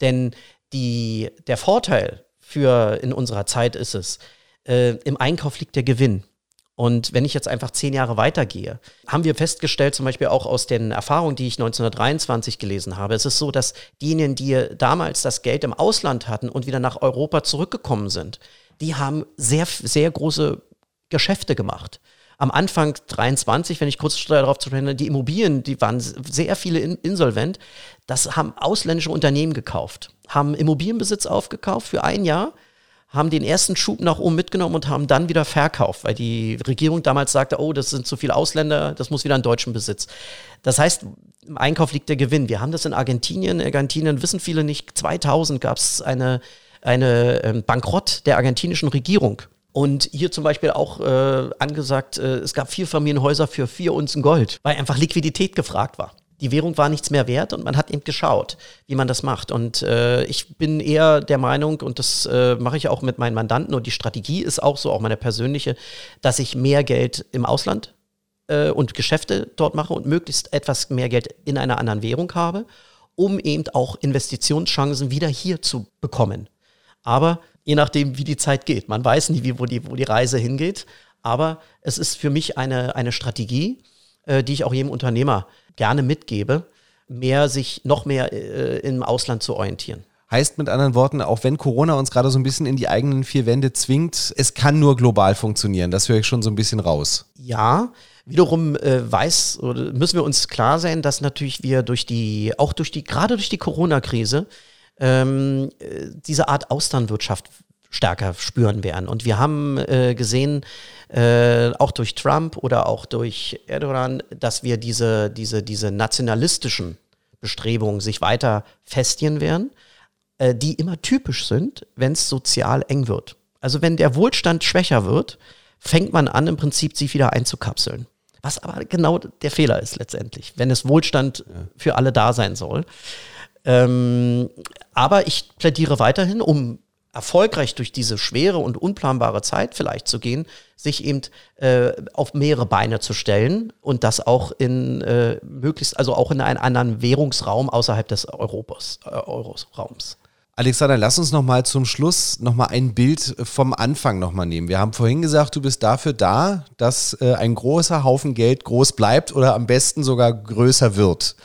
Denn die, der Vorteil für in unserer Zeit ist es, äh, im Einkauf liegt der Gewinn. Und wenn ich jetzt einfach zehn Jahre weitergehe, haben wir festgestellt, zum Beispiel auch aus den Erfahrungen, die ich 1923 gelesen habe, es ist so, dass diejenigen, die damals das Geld im Ausland hatten und wieder nach Europa zurückgekommen sind, die haben sehr, sehr große Geschäfte gemacht am Anfang 23, wenn ich kurz darauf zu sprechen, die Immobilien, die waren sehr viele insolvent. Das haben ausländische Unternehmen gekauft, haben Immobilienbesitz aufgekauft für ein Jahr, haben den ersten Schub nach oben mitgenommen und haben dann wieder verkauft, weil die Regierung damals sagte, oh, das sind zu viele Ausländer, das muss wieder in deutschen Besitz. Das heißt, im Einkauf liegt der Gewinn. Wir haben das in Argentinien. In Argentinien wissen viele nicht, 2000 gab es eine, eine ähm, Bankrott der argentinischen Regierung. Und hier zum Beispiel auch äh, angesagt, äh, es gab vier Familienhäuser für vier Unzen Gold, weil einfach Liquidität gefragt war. Die Währung war nichts mehr wert und man hat eben geschaut, wie man das macht. Und äh, ich bin eher der Meinung, und das äh, mache ich auch mit meinen Mandanten, und die Strategie ist auch so, auch meine persönliche, dass ich mehr Geld im Ausland äh, und Geschäfte dort mache und möglichst etwas mehr Geld in einer anderen Währung habe, um eben auch Investitionschancen wieder hier zu bekommen. Aber je nachdem, wie die Zeit geht. Man weiß nie, wie, wo, die, wo die Reise hingeht. Aber es ist für mich eine, eine Strategie, äh, die ich auch jedem Unternehmer gerne mitgebe, mehr sich noch mehr äh, im Ausland zu orientieren. Heißt mit anderen Worten, auch wenn Corona uns gerade so ein bisschen in die eigenen vier Wände zwingt, es kann nur global funktionieren. Das höre ich schon so ein bisschen raus. Ja, wiederum äh, weiß oder müssen wir uns klar sein, dass natürlich wir durch die, auch durch die, gerade durch die Corona-Krise, ähm, diese Art Austernwirtschaft stärker spüren werden. Und wir haben äh, gesehen, äh, auch durch Trump oder auch durch Erdogan, dass wir diese, diese, diese nationalistischen Bestrebungen sich weiter festigen werden, äh, die immer typisch sind, wenn es sozial eng wird. Also wenn der Wohlstand schwächer wird, fängt man an, im Prinzip sich wieder einzukapseln. Was aber genau der Fehler ist letztendlich, wenn es Wohlstand für alle da sein soll. Ähm, aber ich plädiere weiterhin, um erfolgreich durch diese schwere und unplanbare Zeit vielleicht zu gehen, sich eben äh, auf mehrere Beine zu stellen und das auch in äh, möglichst, also auch in einen anderen Währungsraum außerhalb des Europas, äh, Eurosraums. Alexander, lass uns noch mal zum Schluss noch mal ein Bild vom Anfang noch mal nehmen. Wir haben vorhin gesagt, du bist dafür da, dass äh, ein großer Haufen Geld groß bleibt oder am besten sogar größer wird.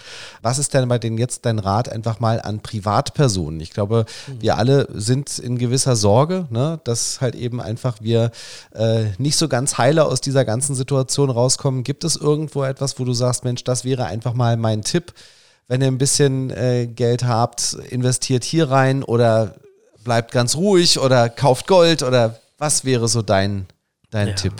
Was ist denn bei denen jetzt dein Rat einfach mal an Privatpersonen? Ich glaube, mhm. wir alle sind in gewisser Sorge, ne, dass halt eben einfach wir äh, nicht so ganz heile aus dieser ganzen Situation rauskommen. Gibt es irgendwo etwas, wo du sagst, Mensch, das wäre einfach mal mein Tipp? Wenn ihr ein bisschen äh, Geld habt, investiert hier rein oder bleibt ganz ruhig oder kauft Gold oder was wäre so dein, dein ja. Tipp?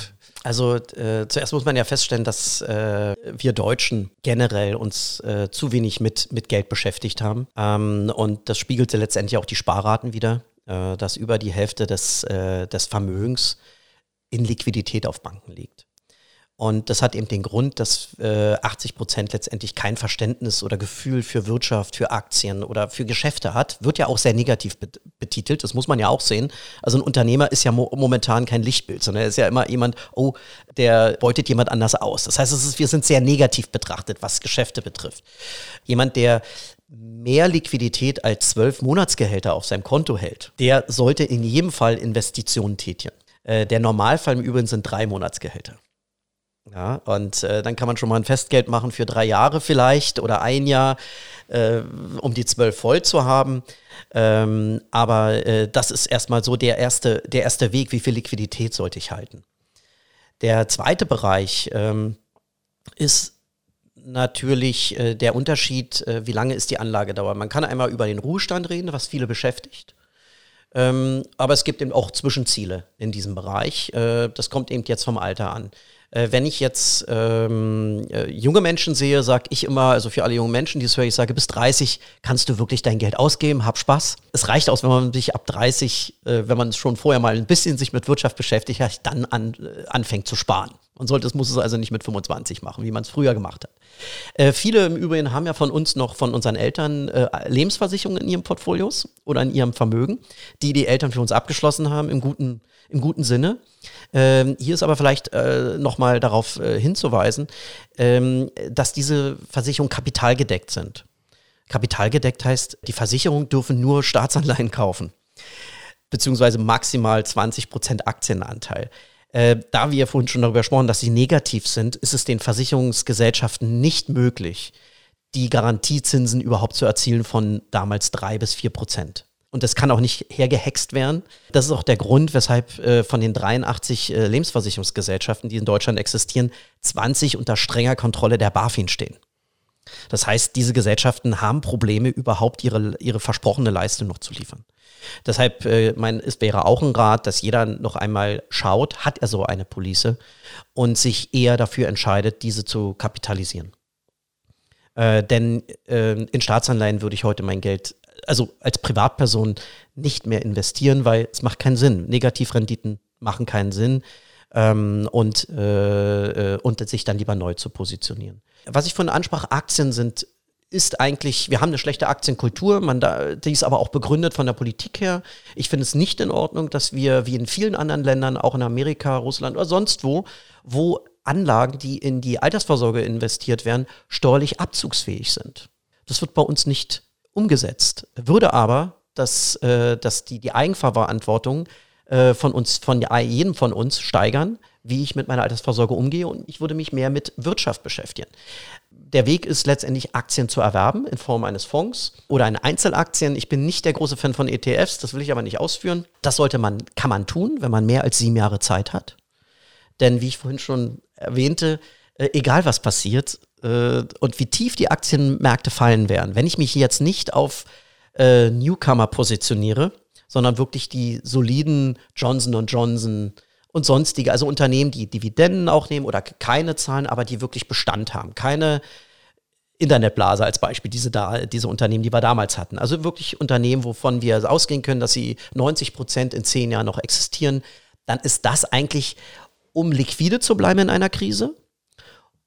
Also äh, zuerst muss man ja feststellen, dass äh, wir Deutschen generell uns äh, zu wenig mit, mit Geld beschäftigt haben. Ähm, und das spiegelte letztendlich auch die Sparraten wieder, äh, dass über die Hälfte des, äh, des Vermögens in Liquidität auf Banken liegt. Und das hat eben den Grund, dass äh, 80 Prozent letztendlich kein Verständnis oder Gefühl für Wirtschaft, für Aktien oder für Geschäfte hat. Wird ja auch sehr negativ betitelt, das muss man ja auch sehen. Also ein Unternehmer ist ja mo momentan kein Lichtbild, sondern er ist ja immer jemand, oh, der beutet jemand anders aus. Das heißt, ist, wir sind sehr negativ betrachtet, was Geschäfte betrifft. Jemand, der mehr Liquidität als zwölf Monatsgehälter auf seinem Konto hält, der sollte in jedem Fall Investitionen tätigen. Äh, der Normalfall im Übrigen sind drei Monatsgehälter. Ja, und äh, dann kann man schon mal ein Festgeld machen für drei Jahre vielleicht oder ein Jahr, äh, um die zwölf voll zu haben. Ähm, aber äh, das ist erstmal so der erste, der erste Weg, wie viel Liquidität sollte ich halten. Der zweite Bereich ähm, ist natürlich äh, der Unterschied, äh, wie lange ist die Anlagedauer. Man kann einmal über den Ruhestand reden, was viele beschäftigt. Ähm, aber es gibt eben auch Zwischenziele in diesem Bereich. Äh, das kommt eben jetzt vom Alter an. Äh, wenn ich jetzt ähm, äh, junge Menschen sehe, sage ich immer, also für alle jungen Menschen, die es hören, ich sage, bis 30 kannst du wirklich dein Geld ausgeben, hab Spaß. Es reicht aus, wenn man sich ab 30, äh, wenn man schon vorher mal ein bisschen sich mit Wirtschaft beschäftigt hat, dann an, äh, anfängt zu sparen. Man sollte, es muss es also nicht mit 25 machen, wie man es früher gemacht hat. Äh, viele im Übrigen haben ja von uns noch, von unseren Eltern, äh, Lebensversicherungen in ihren Portfolios oder in ihrem Vermögen, die die Eltern für uns abgeschlossen haben, im guten, im guten Sinne. Ähm, hier ist aber vielleicht äh, nochmal darauf äh, hinzuweisen, ähm, dass diese Versicherungen kapitalgedeckt sind. Kapitalgedeckt heißt, die Versicherungen dürfen nur Staatsanleihen kaufen, beziehungsweise maximal 20 Prozent Aktienanteil. Äh, da wir vorhin schon darüber gesprochen, dass sie negativ sind, ist es den Versicherungsgesellschaften nicht möglich, die Garantiezinsen überhaupt zu erzielen von damals drei bis vier Prozent. Und das kann auch nicht hergehext werden. Das ist auch der Grund, weshalb äh, von den 83 äh, Lebensversicherungsgesellschaften, die in Deutschland existieren, 20 unter strenger Kontrolle der BaFin stehen. Das heißt, diese Gesellschaften haben Probleme, überhaupt ihre, ihre versprochene Leistung noch zu liefern. Deshalb, äh, mein, es wäre auch ein Rat, dass jeder noch einmal schaut, hat er so eine Police und sich eher dafür entscheidet, diese zu kapitalisieren. Äh, denn äh, in Staatsanleihen würde ich heute mein Geld, also als Privatperson, nicht mehr investieren, weil es macht keinen Sinn. Negativrenditen machen keinen Sinn ähm, und, äh, äh, und sich dann lieber neu zu positionieren. Was ich von ansprach, Aktien sind ist eigentlich, wir haben eine schlechte Aktienkultur, man da, die ist aber auch begründet von der Politik her. Ich finde es nicht in Ordnung, dass wir, wie in vielen anderen Ländern, auch in Amerika, Russland oder sonst wo, wo Anlagen, die in die Altersvorsorge investiert werden, steuerlich abzugsfähig sind. Das wird bei uns nicht umgesetzt. Würde aber, dass, äh, dass die, die Eigenverantwortung äh, von uns, von jedem von uns steigern, wie ich mit meiner Altersvorsorge umgehe und ich würde mich mehr mit Wirtschaft beschäftigen. Der Weg ist letztendlich Aktien zu erwerben in Form eines Fonds oder eine Einzelaktien. Ich bin nicht der große Fan von ETFs, das will ich aber nicht ausführen. Das sollte man, kann man tun, wenn man mehr als sieben Jahre Zeit hat. Denn wie ich vorhin schon erwähnte, äh, egal was passiert äh, und wie tief die Aktienmärkte fallen werden, wenn ich mich jetzt nicht auf äh, Newcomer positioniere, sondern wirklich die soliden Johnson Johnson und sonstige, also Unternehmen, die Dividenden auch nehmen oder keine zahlen, aber die wirklich Bestand haben. Keine Internetblase als Beispiel, diese, da, diese Unternehmen, die wir damals hatten. Also wirklich Unternehmen, wovon wir ausgehen können, dass sie 90 Prozent in zehn Jahren noch existieren. Dann ist das eigentlich, um liquide zu bleiben in einer Krise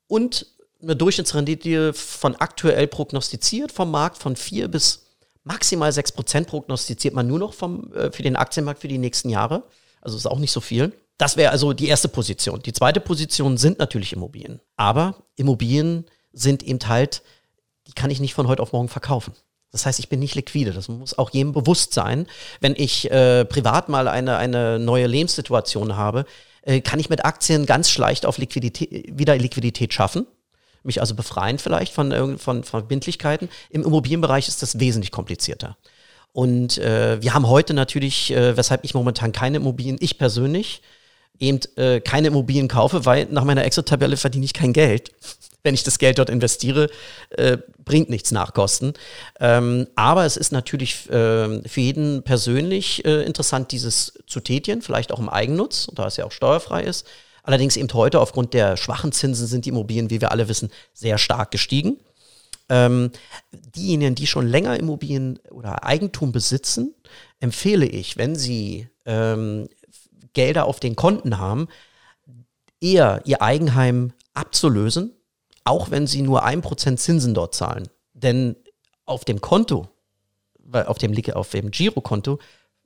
und eine Durchschnittsrendite von aktuell prognostiziert vom Markt von vier bis maximal 6% prognostiziert man nur noch vom, äh, für den Aktienmarkt für die nächsten Jahre. Also ist auch nicht so viel. Das wäre also die erste Position. Die zweite Position sind natürlich Immobilien. Aber Immobilien sind eben halt, die kann ich nicht von heute auf morgen verkaufen. Das heißt, ich bin nicht liquide. Das muss auch jedem bewusst sein. Wenn ich äh, privat mal eine, eine neue Lebenssituation habe, äh, kann ich mit Aktien ganz leicht auf Liquidität, wieder Liquidität schaffen mich also befreien vielleicht von, von Verbindlichkeiten. Im Immobilienbereich ist das wesentlich komplizierter. Und äh, wir haben heute natürlich, äh, weshalb ich momentan keine Immobilien, ich persönlich, eben äh, keine Immobilien kaufe, weil nach meiner Exit-Tabelle verdiene ich kein Geld. Wenn ich das Geld dort investiere, äh, bringt nichts nach Kosten. Ähm, aber es ist natürlich äh, für jeden persönlich äh, interessant, dieses zu tätigen, vielleicht auch im Eigennutz, da es ja auch steuerfrei ist. Allerdings eben heute aufgrund der schwachen Zinsen sind die Immobilien, wie wir alle wissen, sehr stark gestiegen. Ähm, diejenigen, die schon länger Immobilien oder Eigentum besitzen, empfehle ich, wenn sie ähm, Gelder auf den Konten haben, eher ihr Eigenheim abzulösen, auch wenn sie nur ein Prozent Zinsen dort zahlen. Denn auf dem Konto, auf dem, auf dem Girokonto,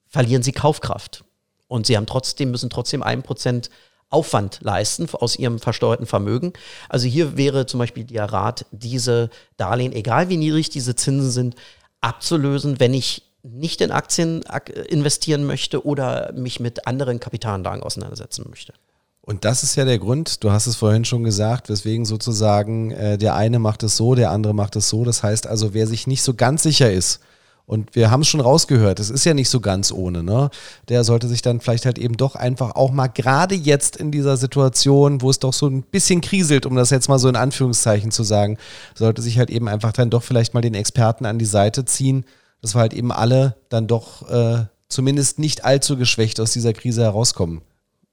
verlieren sie Kaufkraft. Und sie haben trotzdem, müssen trotzdem ein Prozent Aufwand leisten aus ihrem versteuerten Vermögen. Also hier wäre zum Beispiel der Rat, diese Darlehen, egal wie niedrig diese Zinsen sind, abzulösen, wenn ich nicht in Aktien investieren möchte oder mich mit anderen Kapitalanlagen auseinandersetzen möchte. Und das ist ja der Grund, du hast es vorhin schon gesagt, weswegen sozusagen äh, der eine macht es so, der andere macht es so. Das heißt also, wer sich nicht so ganz sicher ist, und wir haben es schon rausgehört, es ist ja nicht so ganz ohne, ne? Der sollte sich dann vielleicht halt eben doch einfach auch mal gerade jetzt in dieser Situation, wo es doch so ein bisschen kriselt, um das jetzt mal so in Anführungszeichen zu sagen, sollte sich halt eben einfach dann doch vielleicht mal den Experten an die Seite ziehen, dass wir halt eben alle dann doch äh, zumindest nicht allzu geschwächt aus dieser Krise herauskommen.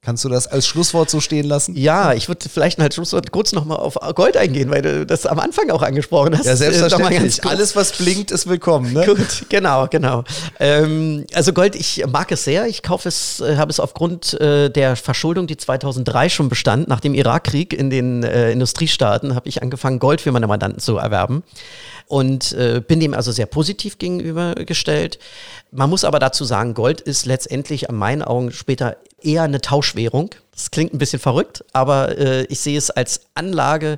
Kannst du das als Schlusswort so stehen lassen? Ja, ich würde vielleicht als Schlusswort kurz nochmal auf Gold eingehen, weil du das am Anfang auch angesprochen hast. Ja, selbstverständlich. Alles, was blinkt, ist willkommen. Ne? Gut, genau, genau. Ähm, also Gold, ich mag es sehr. Ich kaufe es, äh, habe es aufgrund äh, der Verschuldung, die 2003 schon bestand, nach dem Irakkrieg in den äh, Industriestaaten, habe ich angefangen, Gold für meine Mandanten zu erwerben und äh, bin dem also sehr positiv gegenübergestellt. Man muss aber dazu sagen, Gold ist letztendlich an meinen Augen später eher eine Tauschwährung. Das klingt ein bisschen verrückt, aber äh, ich sehe es als Anlage.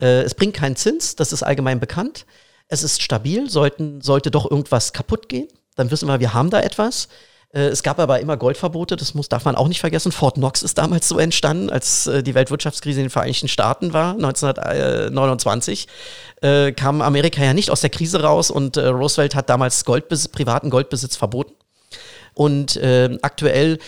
Äh, es bringt keinen Zins, das ist allgemein bekannt. Es ist stabil, sollten, sollte doch irgendwas kaputt gehen, dann wissen wir, wir haben da etwas. Äh, es gab aber immer Goldverbote, das muss, darf man auch nicht vergessen. Fort Knox ist damals so entstanden, als äh, die Weltwirtschaftskrise in den Vereinigten Staaten war, 1929. Äh, kam Amerika ja nicht aus der Krise raus und äh, Roosevelt hat damals Goldbes privaten Goldbesitz verboten. Und äh, aktuell,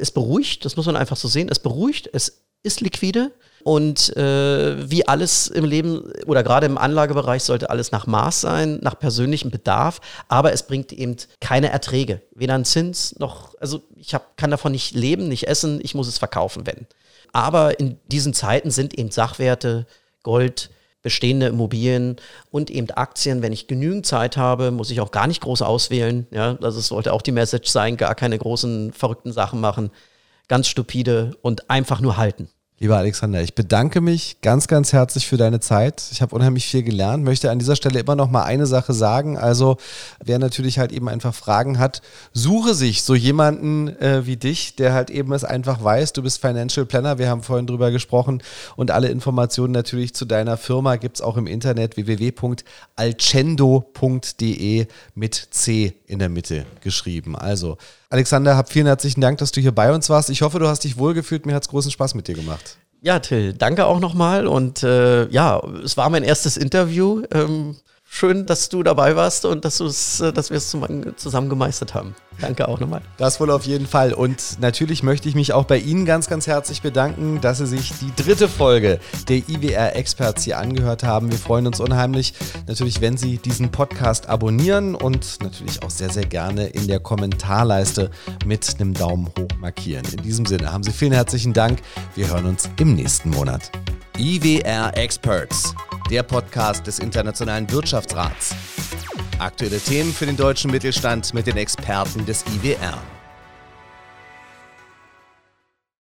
es beruhigt, das muss man einfach so sehen, es beruhigt, es ist liquide. Und äh, wie alles im Leben oder gerade im Anlagebereich sollte alles nach Maß sein, nach persönlichem Bedarf, aber es bringt eben keine Erträge, weder ein Zins noch, also ich hab, kann davon nicht leben, nicht essen, ich muss es verkaufen, wenn. Aber in diesen Zeiten sind eben Sachwerte, Gold, bestehende Immobilien und eben Aktien. Wenn ich genügend Zeit habe, muss ich auch gar nicht groß auswählen. Ja, also es sollte auch die Message sein, gar keine großen verrückten Sachen machen. Ganz stupide und einfach nur halten. Lieber Alexander, ich bedanke mich ganz, ganz herzlich für deine Zeit. Ich habe unheimlich viel gelernt, möchte an dieser Stelle immer noch mal eine Sache sagen. Also wer natürlich halt eben einfach Fragen hat, suche sich so jemanden äh, wie dich, der halt eben es einfach weiß. Du bist Financial Planner, wir haben vorhin drüber gesprochen und alle Informationen natürlich zu deiner Firma gibt es auch im Internet www.alcendo.de mit C in der Mitte geschrieben. Also Alexander, hab vielen herzlichen Dank, dass du hier bei uns warst. Ich hoffe, du hast dich wohlgefühlt. Mir hat es großen Spaß mit dir gemacht. Ja, Till, danke auch nochmal. Und äh, ja, es war mein erstes Interview. Ähm, schön, dass du dabei warst und dass, äh, dass wir es zusammen gemeistert haben. Danke auch nochmal. Das wohl auf jeden Fall. Und natürlich möchte ich mich auch bei Ihnen ganz, ganz herzlich bedanken, dass Sie sich die dritte Folge der IWR Experts hier angehört haben. Wir freuen uns unheimlich natürlich, wenn Sie diesen Podcast abonnieren und natürlich auch sehr, sehr gerne in der Kommentarleiste mit einem Daumen hoch markieren. In diesem Sinne haben Sie vielen herzlichen Dank. Wir hören uns im nächsten Monat. IWR Experts, der Podcast des Internationalen Wirtschaftsrats. Aktuelle Themen für den deutschen Mittelstand mit den Experten des IWR.